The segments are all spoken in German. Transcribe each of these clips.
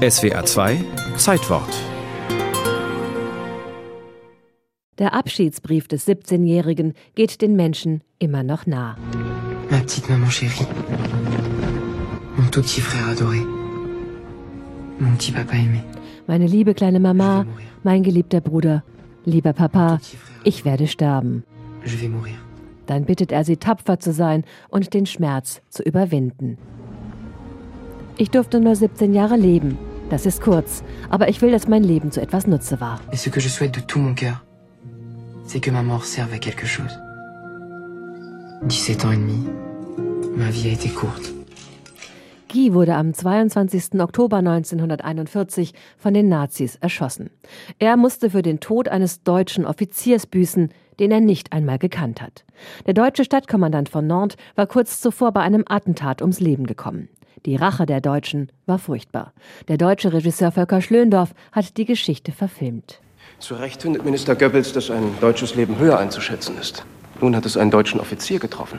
SWA 2 Zeitwort Der Abschiedsbrief des 17-Jährigen geht den Menschen immer noch nah. Ma petite maman chérie. Mon tout petit frère adoré. Mon petit papa aimé. Meine liebe kleine Mama, mein geliebter Bruder, lieber Papa, ich werde sterben. Je vais mourir. Dann bittet er sie, tapfer zu sein und den Schmerz zu überwinden. Ich durfte nur 17 Jahre leben. Das ist kurz, aber ich will, dass mein Leben zu etwas Nutze war. Et ce que je souhaite de tout mon cœur, c'est que ma mort serve à quelque chose. 17 ans et demi, ma vie a été courte. Guy wurde am 22. Oktober 1941 von den Nazis erschossen. Er musste für den Tod eines deutschen Offiziers büßen, den er nicht einmal gekannt hat. Der deutsche Stadtkommandant von Nantes war kurz zuvor bei einem Attentat ums Leben gekommen. Die Rache der Deutschen war furchtbar. Der deutsche Regisseur Volker Schlöndorff hat die Geschichte verfilmt. Zu Recht findet Minister Goebbels, dass ein deutsches Leben höher einzuschätzen ist. Nun hat es einen deutschen Offizier getroffen.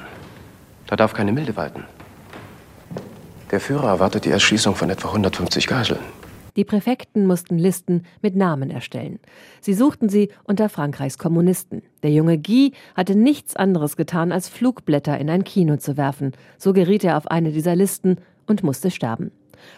Da darf keine Milde walten. Der Führer erwartet die Erschießung von etwa 150 Geiseln. Die Präfekten mussten Listen mit Namen erstellen. Sie suchten sie unter Frankreichs Kommunisten. Der junge Guy hatte nichts anderes getan, als Flugblätter in ein Kino zu werfen. So geriet er auf eine dieser Listen und musste sterben.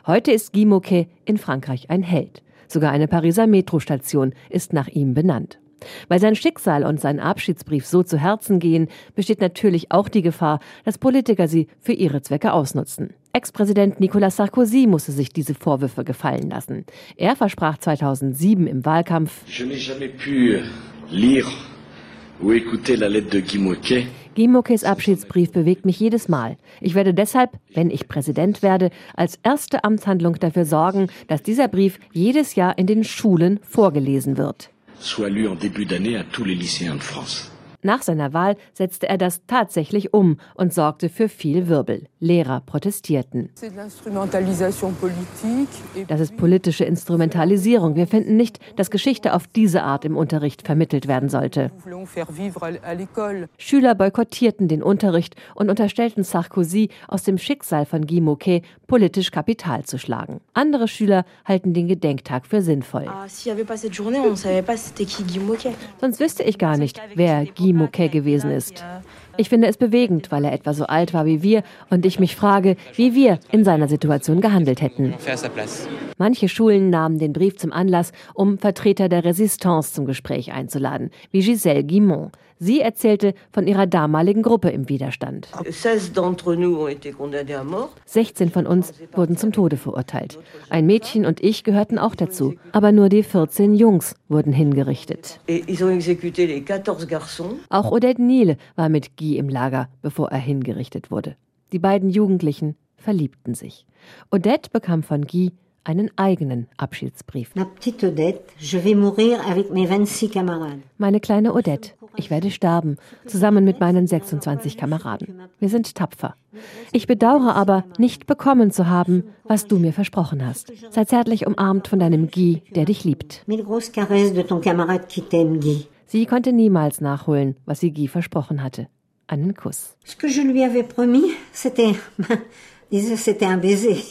Heute ist Guy Moquet in Frankreich ein Held. Sogar eine Pariser Metrostation ist nach ihm benannt. Weil sein Schicksal und sein Abschiedsbrief so zu Herzen gehen, besteht natürlich auch die Gefahr, dass Politiker sie für ihre Zwecke ausnutzen. Ex-Präsident Nicolas Sarkozy musste sich diese Vorwürfe gefallen lassen. Er versprach 2007 im Wahlkampf, Je n'ai jamais pu lire ou écouter la lettre de Guy Moquet. Guy Moquets Abschiedsbrief bewegt mich jedes Mal. Ich werde deshalb, wenn ich Präsident werde, als erste Amtshandlung dafür sorgen, dass dieser Brief jedes Jahr in den Schulen vorgelesen wird. soit lu en début d'année à tous les lycéens de France. Nach seiner Wahl setzte er das tatsächlich um und sorgte für viel Wirbel. Lehrer protestierten. Das ist politische Instrumentalisierung. Wir finden nicht, dass Geschichte auf diese Art im Unterricht vermittelt werden sollte. Schüler boykottierten den Unterricht und unterstellten Sarkozy, aus dem Schicksal von Guy Moquet politisch Kapital zu schlagen. Andere Schüler halten den Gedenktag für sinnvoll. Ah. Sonst wüsste ich gar nicht, wer Guy Moquet gewesen ist. Ich finde es bewegend, weil er etwa so alt war wie wir und ich mich frage, wie wir in seiner Situation gehandelt hätten. Manche Schulen nahmen den Brief zum Anlass, um Vertreter der Resistance zum Gespräch einzuladen, wie Gisèle Guimont. Sie erzählte von ihrer damaligen Gruppe im Widerstand. 16 d'entre nous ont été condamnés à mort. 16 von uns wurden zum Tode verurteilt. Ein Mädchen und ich gehörten auch dazu, aber nur die 14 Jungs wurden hingerichtet. Et ils ont exécuté les 14 garçons. Auch Odette Niel war mit Guy im Lager, bevor er hingerichtet wurde. Die beiden Jugendlichen verliebten sich. Odette bekam von Guy einen eigenen Abschiedsbrief. Ma petite Odette, je vais mourir avec mes 26 camarades. Meine kleine Odette, ich werde sterben, zusammen mit meinen 26 Kameraden. Wir sind tapfer. Ich bedauere aber, nicht bekommen zu haben, was du mir versprochen hast. Sei zärtlich umarmt von deinem Guy, der dich liebt. Sie konnte niemals nachholen, was sie Guy versprochen hatte. Ce que je lui avais promis, c'était, c'était un baiser.